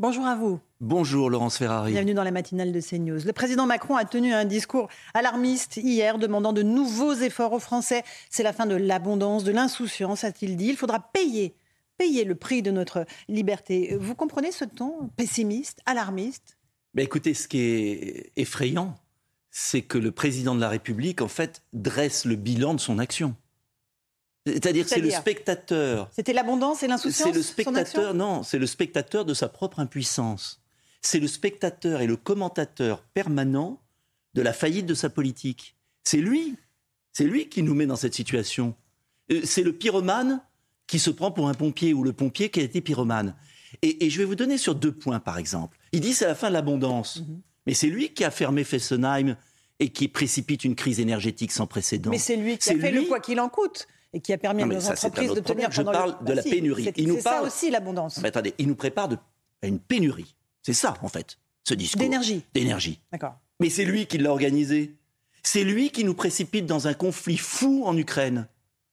Bonjour à vous. Bonjour Laurence Ferrari. Bienvenue dans la matinale de CNews. Le président Macron a tenu un discours alarmiste hier demandant de nouveaux efforts aux Français. C'est la fin de l'abondance, de l'insouciance, a-t-il dit. Il faudra payer, payer le prix de notre liberté. Vous comprenez ce ton pessimiste, alarmiste? Ben Écoutez, ce qui est effrayant, c'est que le président de la République, en fait, dresse le bilan de son action. C'est-à-dire que c'est le spectateur. C'était l'abondance et l'insouciance C'est le spectateur, non, c'est le spectateur de sa propre impuissance. C'est le spectateur et le commentateur permanent de la faillite de sa politique. C'est lui. C'est lui qui nous met dans cette situation. Euh, c'est le pyromane qui se prend pour un pompier ou le pompier qui a été pyromane. Et, je vais vous donner sur deux points, par exemple. Il dit c'est la fin de l'abondance. Mhm. Mais c'est lui qui a fermé Fessenheim et qui précipite une crise énergétique sans précédent. Mais c'est lui qui a fait le quoi qu'il en coûte et qui a permis à nos entreprises de tenir Je parle de la pénurie. C'est ça aussi l'abondance. attendez, il nous prépare à une pénurie. C'est ça, en fait, ce discours. D'énergie. D'énergie. D'accord. Mais c'est lui qui l'a organisé. C'est lui qui nous précipite dans un conflit fou en Ukraine.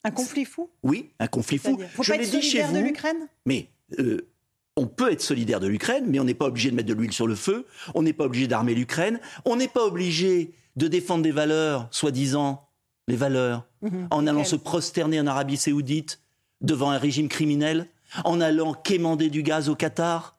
Un conflit fou? Oui, un conflit fou. Faut Je pas être dit chez vous. de l'Ukraine? Mais euh, on peut être solidaire de l'Ukraine, mais on n'est pas obligé de mettre de l'huile sur le feu. On n'est pas obligé d'armer l'Ukraine. On n'est pas obligé de défendre des valeurs, soi-disant les valeurs, mhm. en allant se prosterner en Arabie saoudite devant un régime criminel, en allant quémander du gaz au Qatar.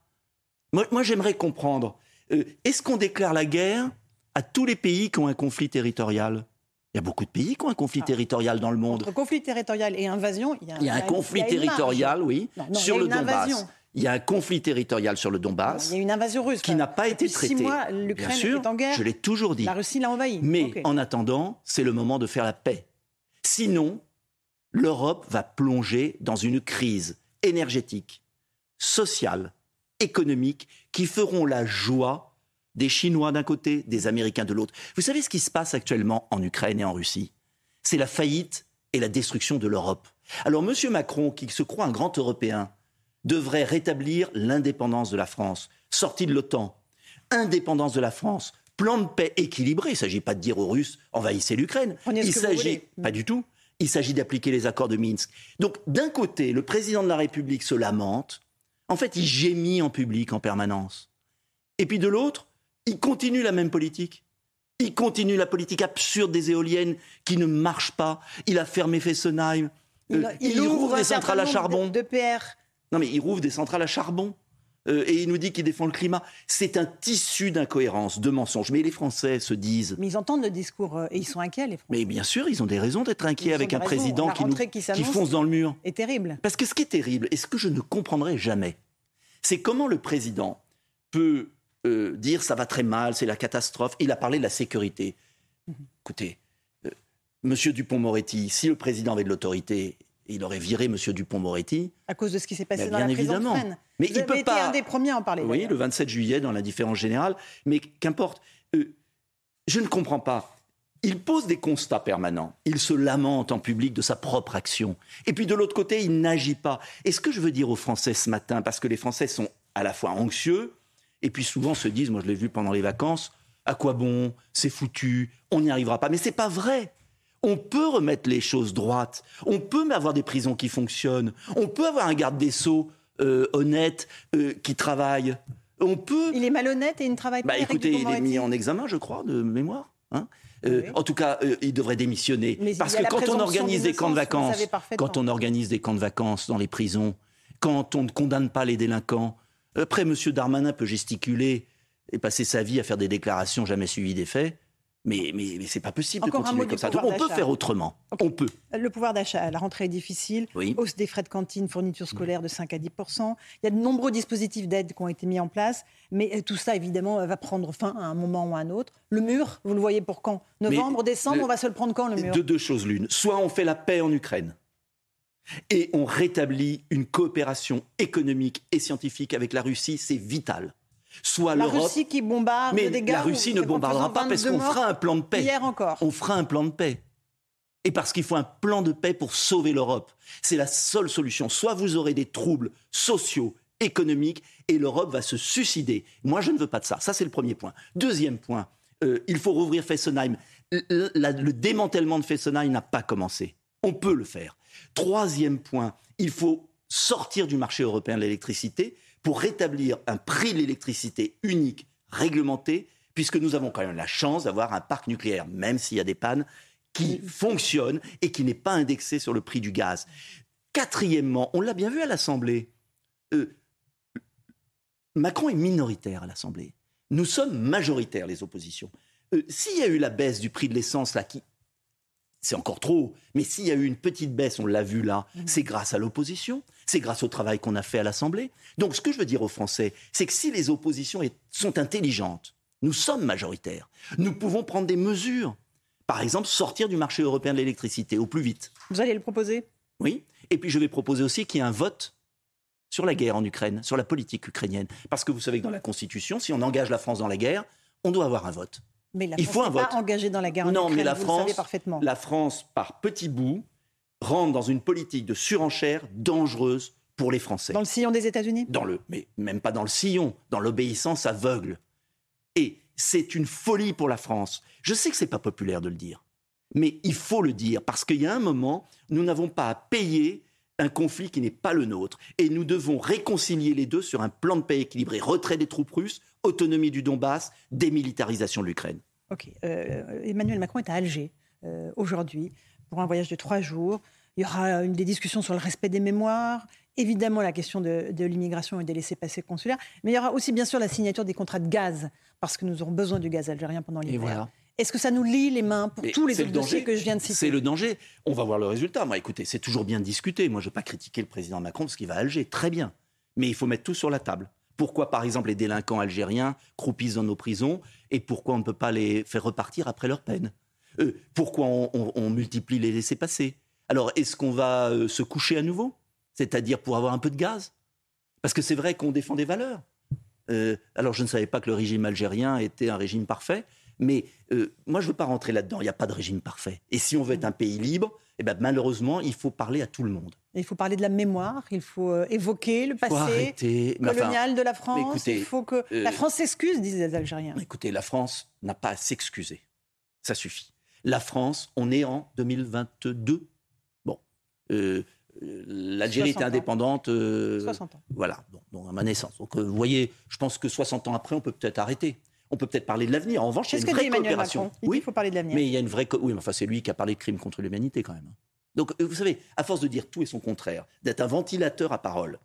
Moi, j'aimerais comprendre, euh, est-ce qu'on déclare la guerre à tous les pays qui ont un conflit territorial? Il y a beaucoup de pays qui ont un conflit ah. territorial dans le monde. Entre conflit territorial et invasion, il y a, il y a un conflit territorial, oui, sur le Donbass. Il y a un conflit territorial sur le Donbass. il y a une invasion russe. Qui n'a pas été traité. Six mois, l'Ukraine est en guerre. Je l'ai toujours dit. La Russie l'a envahi. Mais en attendant, c'est le moment de faire la paix. Sinon, l'Europe va plonger dans une crise énergétique, sociale, économique, qui feront la joie des Chinois d'un côté, des Américains de l'autre. Vous savez ce qui se passe actuellement en Ukraine et en Russie? C'est la faillite et la destruction de l'Europe. Alors M. Macron, qui se croit un grand Européen, devrait rétablir l'indépendance de la France, sortie de l'OTAN, indépendance de la France, plan de paix équilibré. Il ne s'agit pas de dire aux Russes envahissez l'Ukraine. Il s'agit pas du tout. Il s'agit d'appliquer les accords de Minsk. Donc d'un côté, le président de la République se lamente. En fait, il gémit en public en permanence. Et puis de l'autre, il continue la même politique. Il continue la politique absurde des éoliennes qui ne marchent pas. Il a fermé Fessenheim. Il, euh, il, ouvre, des centrales à charbon. De, PR. Non, mais il rouvre des centrales à charbon. Euh, et il nous dit qu'il défend le climat. C'est un tissu d'incohérences, de mensonges. Mais les Français se disent. Mais ils entendent le discours euh, et ils sont inquiets, les Français. Mais bien sûr, ils ont des raisons d'être inquiets avec un président qui, nous, qui fonce dans le mur. C'est terrible. Parce que ce qui est terrible, et ce que je ne comprendrai jamais, c'est comment le président peut euh, dire ça va très mal, c'est la catastrophe. Il a parlé de la sécurité. Mhm. Écoutez, Monsieur Dupont-Moretti, si le président avait de l'autorité, il aurait viré M. Dupont-Moretti. À cause de ce qui s'est passé dans la évidemment. prison Mais Vous il peut été un des premiers à en parler. Oui, le 27 juillet, dans la différence générale. Mais qu'importe. Euh, je ne comprends pas. Il pose des constats permanents. Il se lamente en public de sa propre action. Et puis de l'autre côté, il n'agit pas. Et ce que je veux dire aux Français ce matin, parce que les Français sont à la fois anxieux, et puis souvent se disent, moi je l'ai vu pendant les vacances, à quoi bon? C'est foutu, on n'y arrivera pas. Mais c'est pas vrai. On peut remettre les choses droites. On peut avoir des prisons qui fonctionnent. On peut avoir un garde des sceaux euh, honnête euh, qui travaille. On peut. Il est malhonnête et il ne travaille pas. Bah, écoutez, il est mis en examen, je crois, de mémoire. Hein. Euh, en tout cas, il devrait démissionner. Parce que quand on organise des camps de vacances, quand on organise des camps de vacances dans les prisons, quand on ne condamne pas les délinquants, après, M. Darmanin peut gesticuler et passer sa vie à faire des déclarations jamais suivies des faits. Mais, mais, mais c'est pas possible de continuer comme ça. on peut faire autrement. On peut. Le pouvoir d'achat, la rentrée est difficile. Hausse des frais de cantine, fourniture scolaire de 5 à 10 Il y a de nombreux dispositifs d'aide qui ont été mis en place. Mais euh, tout ça, évidemment, va prendre fin à un moment ou à un autre. Le mur, vous le voyez pour quand? Novembre, décembre, on va se le prendre quand, le mur? De deux choses l'une. Soit on fait la paix en Ukraine. Et on rétablit une coopération économique et scientifique avec la Russie, c'est vital. Soit la Russie qui bombarde mais des la Russie ne bombardera pas parce qu'on fera un plan de paix. Hier encore. On fera un plan de paix. Et parce qu'il faut un plan de paix pour sauver l'Europe. C'est la seule solution. Soit vous aurez des troubles sociaux, économiques, et l'Europe va se suicider. Moi, je ne veux pas de ça. Ça, c'est le premier point. Deuxième point, euh, il faut rouvrir Fessenheim. Le, le démantèlement de Fessenheim n'a pas commencé. On peut le faire. Troisième point, il faut sortir du marché européen de l'électricité pour rétablir un prix de l'électricité unique, réglementé, puisque nous avons quand même la chance d'avoir un parc nucléaire, même s'il y a des pannes, qui fonctionne et qui n'est pas indexé sur le prix du gaz. Quatrièmement, on l'a bien vu à l'Assemblée, euh, Macron est minoritaire à l'Assemblée. Nous sommes majoritaires, les oppositions. Euh, s'il y a eu la baisse du prix de l'essence, là, qui. C'est encore trop, mais s'il y a eu une petite baisse, on l'a vu là, mmh. c'est grâce à l'opposition, c'est grâce au travail qu'on a fait à l'Assemblée. Donc ce que je veux dire aux Français, c'est que si les oppositions sont intelligentes, nous sommes majoritaires, nous pouvons prendre des mesures par exemple, sortir du marché européen de l'électricité au plus vite. Vous allez le proposer? Oui. Et puis je vais proposer aussi qu'il y ait un vote sur la guerre en Ukraine, sur la politique ukrainienne. Parce que vous savez que dans la Constitution, si on engage la France dans la guerre, on doit avoir un vote. Mais la France Il faut un vote. pas engagée dans la guerre en non, Ukraine, mais la vous France, le savez parfaitement. La France, par petits bouts, rentre dans une politique de surenchère dangereuse pour les Français. Dans le sillon des États-Unis? Dans le, mais même pas dans le sillon, dans l'obéissance aveugle. Et c'est une folie pour la France. Je sais que ce n'est pas populaire de le dire, mais il faut le dire parce qu'il y a un moment, nous n'avons pas à payer un conflit qui n'est pas le nôtre. Et nous devons réconcilier les deux sur un plan de paix équilibré. Retrait des troupes russes, autonomie du Donbass, démilitarisation de l'Ukraine. Ok. Euh, Emmanuel Macron est à Alger euh, aujourd'hui pour un voyage de trois jours. Il y aura une des discussions sur le respect des mémoires, évidemment la question de, l'immigration et des laissés-passer consulaires, mais il y aura aussi bien sûr la signature des contrats de gaz, parce que nous aurons besoin du gaz algérien pendant l'hiver. Est-ce que ça nous lie les mains pour tous les autres dossiers que je viens de citer C'est le danger. On va voir le résultat. Moi, écoutez, c'est toujours bien de discuter. Moi, je ne veux pas critiquer le président Macron parce qu'il va à Alger. Très bien. Mais il faut mettre tout sur la table. Pourquoi, par exemple, les délinquants algériens croupissent dans nos prisons et pourquoi on ne peut pas les faire repartir après leur peine? Euh, Pourquoi on, multiplie les laissés-passer? Alors, est-ce qu'on va euh, se coucher à nouveau? C'est-à-dire pour avoir un peu de gaz? Parce que c'est vrai qu'on défend des valeurs. Euh, alors je ne savais pas que le régime algérien était un régime parfait, mais euh, moi je ne veux pas rentrer là-dedans, il n'y a pas de régime parfait. Et si on veut être un pays libre, eh ben, malheureusement, il faut parler à tout le monde. Il faut parler de la mémoire, il faut euh, évoquer le passé colonial de la France. il faut que la France s'excuse, disent les Algériens. Écoutez, la France n'a pas à s'excuser. Ça suffit. La France, on est en 2022. Bon, l'Algérie était indépendante. 60 euh, ans. Voilà, donc, à ma naissance. Donc euh, vous voyez, je pense que 60 ans après, on peut peut-être arrêter. On peut peut-être parler de l'avenir. En revanche, il y a une vraie coopération. oui, il faut parler de l'avenir. Mais il y a une vraie. Oui, mais enfin, c'est lui qui a parlé de crimes contre l'humanité quand même. Donc, euh, vous savez, à force de dire tout et son contraire, d'être un ventilateur à parole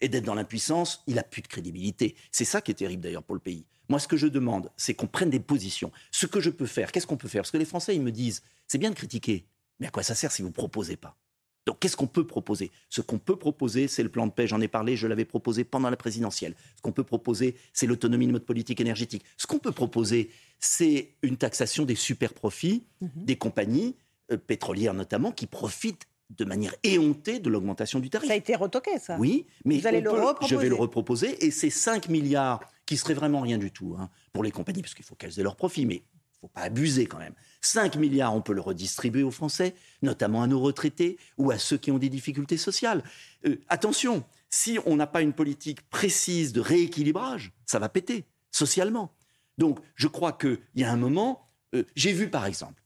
et d'être dans l'impuissance, il a plus de crédibilité. C'est ça qui est terrible d'ailleurs pour le pays. Moi, ce que je demande, c'est qu'on prenne des positions. Ce que je peux faire, qu'est-ce qu'on peut faire? Parce que les Français, ils me disent, c'est bien de critiquer, mais à quoi ça sert si vous proposez pas? Donc qu'est-ce qu'on peut proposer? Ce qu'on peut proposer, c'est le plan de paix, j'en ai parlé, je l'avais proposé pendant la présidentielle. Ce qu'on peut proposer, c'est l'autonomie de notre politique énergétique. Ce qu'on peut proposer, c'est une taxation des super profits mhm. des compagnies euh, pétrolières notamment qui profitent de manière éhontée de l'augmentation du tarif. Ça a été retoqué, ça. Oui, mais Vous allez le je vais le reproposer. Et ces 5 milliards, qui seraient vraiment rien du tout hein, pour les compagnies, parce qu'il faut qu'elles aient leurs profits, mais faut pas abuser quand même. 5 milliards, on peut le redistribuer aux Français, notamment à nos retraités ou à ceux qui ont des difficultés sociales. Euh, attention, si on n'a pas une politique précise de rééquilibrage, ça va péter socialement. Donc, je crois qu'il y a un moment, euh, j'ai vu par exemple,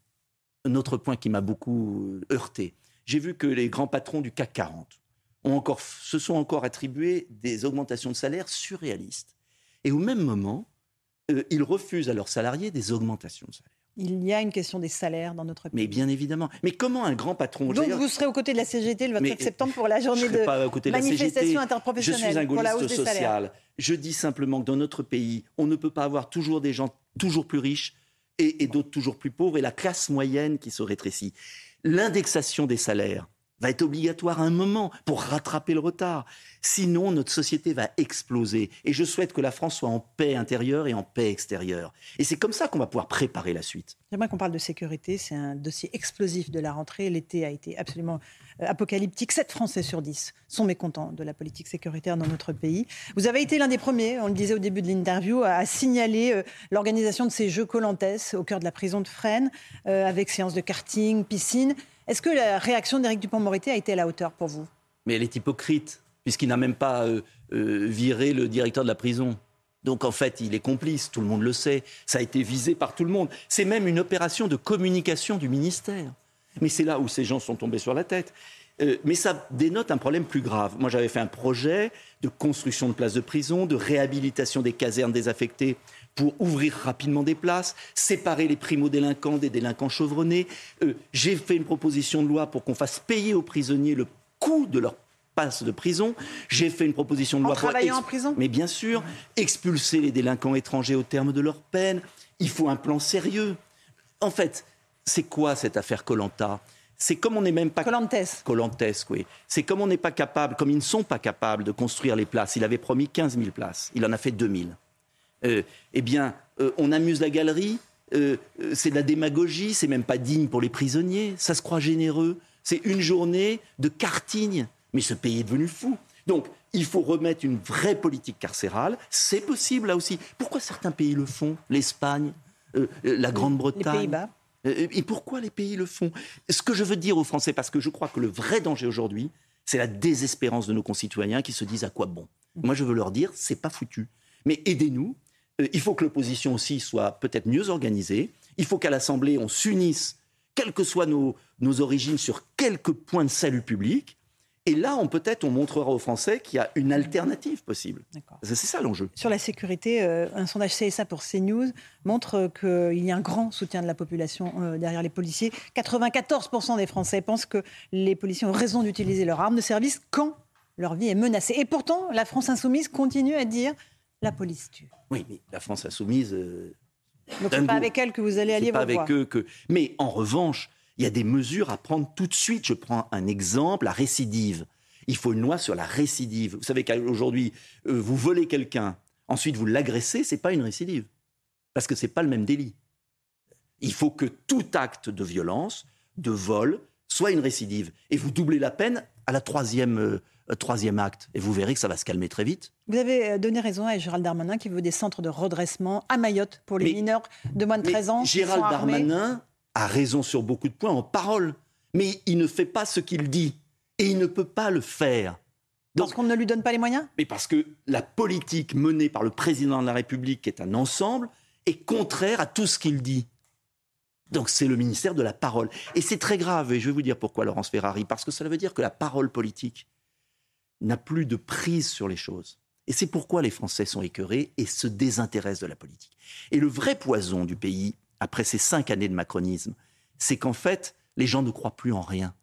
un autre point qui m'a beaucoup euh, heurté, j'ai vu que les grands patrons du CAC 40 ont encore, se sont encore attribués des augmentations de salaire surréalistes. Et au même moment, euh, ils refusent à leurs salariés des augmentations de salaire. Il y a une question des salaires dans notre pays. Mais bien évidemment. Mais comment un grand patron... Donc vous serez aux côtés de la CGT le 27 septembre pour la journée de, pas de manifestation interprofessionnelle Je suis un gaulliste social. Je dis simplement que dans notre pays, on ne peut pas avoir toujours des gens toujours plus riches et, et d'autres toujours plus pauvres et la classe moyenne qui se rétrécit. L'indexation des salaires, va être obligatoire à un moment pour rattraper le retard. Sinon, notre société va exploser. Et je souhaite que la France soit en paix intérieure et en paix extérieure. Et c'est comme ça qu'on va pouvoir préparer la suite. J'aimerais qu'on parle de sécurité. C'est un dossier explosif de la rentrée. L'été a été absolument apocalyptique. 7 Français sur 10 sont mécontents de la politique sécuritaire dans notre pays. Vous avez été l'un des premiers, on le disait au début de l'interview, à signaler l'organisation de ces jeux Colantes au cœur de la prison de Fresnes, avec séances de karting, piscine. Est-ce que la réaction d'Éric Dupont-Moretti a été à la hauteur pour vous? Mais elle est hypocrite, puisqu'il n'a même pas viré le directeur de la prison. Donc en fait, il est complice, tout le monde le sait, ça a été visé par tout le monde. C'est même une opération de communication du ministère. Mais c'est là où ces gens sont tombés sur la tête. Euh, mais ça dénote un problème plus grave. Moi, j'avais fait un projet de construction de places de prison, de réhabilitation des casernes désaffectées pour ouvrir rapidement des places, séparer les primo-délinquants des délinquants chevronnés. Euh, j'ai fait une proposition de loi pour qu'on fasse payer aux prisonniers le coût de leur passe de prison. J'ai fait une proposition de loi en travaillant en prison? Mais bien sûr, expulser les délinquants étrangers au terme de leur peine. Il faut un plan sérieux. En fait, c'est quoi cette affaire Colanta? C'est comme on n'est même pas Colantes. Colantes, oui. C'est comme on n'est pas capable, comme ils ne sont pas capables de construire les places. Il avait promis 15 000 places. Il en a fait 2 000. Euh, eh bien, euh, on amuse la galerie. Euh, c'est de la démagogie. C'est même pas digne pour les prisonniers. Ça se croit généreux. C'est une journée de karting. Mais ce pays est devenu fou. Donc, il faut remettre une vraie politique carcérale. C'est possible là aussi. Pourquoi certains pays le font? L'Espagne, euh, euh, la Grande-Bretagne. Euh, et pourquoi les pays le font? Ce que je veux dire aux Français, parce que je crois que le vrai danger aujourd'hui, c'est la désespérance de nos concitoyens qui se disent à quoi bon? Moi, je veux leur dire, c'est pas foutu. Mais aidez-nous. Il faut que l'opposition aussi soit peut-être mieux organisée. Il faut qu'à l'Assemblée, on s'unisse, quelles que soient nos, nos origines, sur quelques points de salut public. Et là, on peut-être, on montrera aux Français qu'il y a une alternative possible. C'est ça l'enjeu. Sur la sécurité, euh, un sondage CSA pour CNews montre qu'il y a un grand soutien de la population euh, derrière les policiers. 94% des Français pensent que les policiers ont raison d'utiliser leur arme de service quand leur vie est menacée. Et pourtant, la France insoumise continue à dire la police tue. Oui, mais la France insoumise. Euh, Donc c'est pas avec elle que vous allez aller vous pas avec eux que. Mais en revanche, il y a des mesures à prendre tout de suite. Je prends un exemple, la récidive. Il faut une loi sur la récidive. Vous savez qu'aujourd'hui, euh, vous volez quelqu'un, ensuite vous l'agressez, c'est pas une récidive. Parce que c'est pas le même délit. Il faut que tout acte de violence, de vol, soit une récidive. Et vous doublez la peine à la troisième, euh, troisième acte. Et vous verrez que ça va se calmer très vite. Vous avez euh, donné raison à Gérald Darmanin qui veut des centres de redressement à Mayotte pour les mineurs de moins de 13 ans. Gérald Darmanin a raison sur beaucoup de points en parole, mais il ne fait pas ce qu'il dit. Et il ne peut pas le faire. parce qu'on ne lui donne pas les moyens? Mais parce que la politique menée par le président de la République, qui est un ensemble, est contraire à tout ce qu'il dit. Donc c'est le ministère de la parole. Et c'est très grave, et je vais vous dire pourquoi, Laurence Ferrari, parce que cela veut dire que la parole politique n'a plus de prise sur les choses. Et c'est pourquoi les Français sont écœurés et se désintéressent de la politique. Et le vrai poison du pays, après ces cinq années de macronisme, c'est qu'en fait, les gens ne croient plus en rien.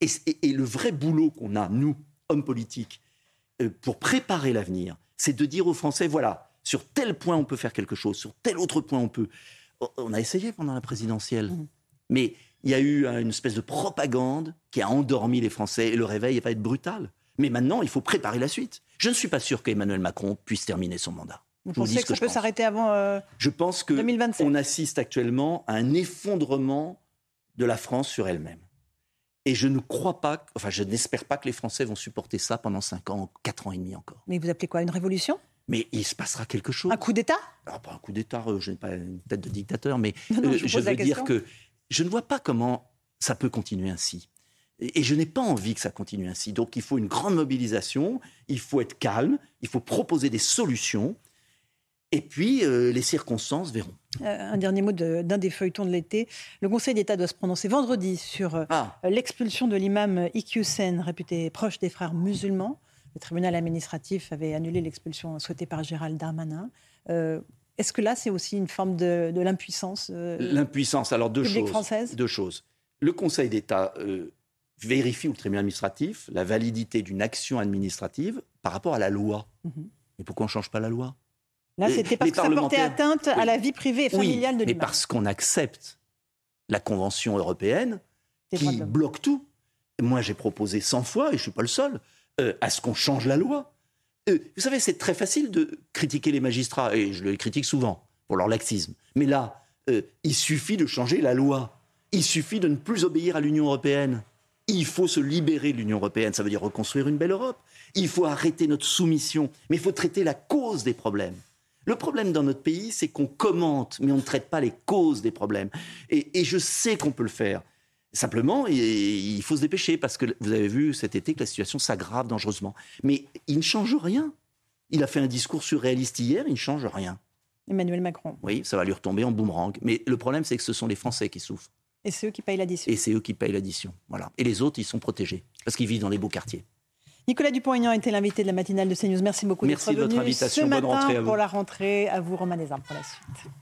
Et, le vrai boulot qu'on a, nous, hommes politiques, euh, pour préparer l'avenir, c'est de dire aux Français, voilà, sur tel point on peut faire quelque chose, sur tel autre point on peut. On a essayé pendant la présidentielle, mmh. mais il y a eu une espèce de propagande qui a endormi les Français et le réveil va être brutal. Mais maintenant, il faut préparer la suite. Je ne suis pas sûr qu'Emmanuel Macron puisse terminer son mandat. Vous pensez que ça peut s'arrêter avant euh, Je pense qu'on assiste actuellement à un effondrement de la France sur elle-même. Et je ne crois pas, enfin, je n'espère pas que les Français vont supporter ça pendant 5 ans, 4 ans et demi encore. Mais vous appelez quoi Une révolution? Mais il se passera quelque chose. Un coup d'État? Ah, Pas un coup d'État, euh, je n'ai pas une tête de dictateur, mais euh, je, veux dire que je ne vois pas comment ça peut continuer ainsi. Et, je n'ai pas envie que ça continue ainsi. Donc il faut une grande mobilisation, il faut être calme, il faut proposer des solutions, et puis euh, les circonstances verront. Euh, un dernier mot d'un des feuilletons de l'été. Le Conseil d'État doit se prononcer vendredi sur euh, ah. l'expulsion de l'imam Iqiyoussen, réputé proche des frères musulmans. Le tribunal administratif avait annulé l'expulsion souhaitée par Gérald Darmanin. Est-ce que là, c'est aussi une forme de, l'impuissance L'impuissance, alors deux choses. Française deux choses. Le Conseil d'État vérifie, ou le tribunal administratif, la validité d'une action administrative par rapport à la loi. Mhm. Mais pourquoi on ne change pas la loi? Là, c'était parce que ça portait atteinte à la vie privée et familiale de l'imam. Mais parce qu'on accepte la Convention européenne qui bloque tout. Moi, j'ai proposé 100 fois, et je ne suis pas le seul, euh, à ce qu'on change la loi. Euh, vous savez, c'est très facile de critiquer les magistrats, et je les critique souvent pour leur laxisme. Mais là, euh, il suffit de changer la loi. Il suffit de ne plus obéir à l'Union européenne. Il faut se libérer de l'Union européenne, ça veut dire reconstruire une belle Europe. Il faut arrêter notre soumission, mais il faut traiter la cause des problèmes. Le problème dans notre pays, c'est qu'on commente, mais on ne traite pas les causes des problèmes. Et, je sais qu'on peut le faire. Simplement, il faut se dépêcher parce que vous avez vu cet été que la situation s'aggrave dangereusement. Mais il ne change rien. Il a fait un discours surréaliste hier, il ne change rien. Emmanuel Macron. Oui, ça va lui retomber en boomerang. Mais le problème, c'est que ce sont les Français qui souffrent. Et c'est eux qui payent l'addition. Et c'est eux qui payent l'addition. Voilà. Et les autres, ils sont protégés parce qu'ils vivent dans les beaux quartiers. Nicolas Dupont-Aignan était l'invité de la matinale de CNews. Merci beaucoup Merci de votre invitation. Ce Bonne rentrée à vous. Pour la rentrée, à vous, Romain pour la suite.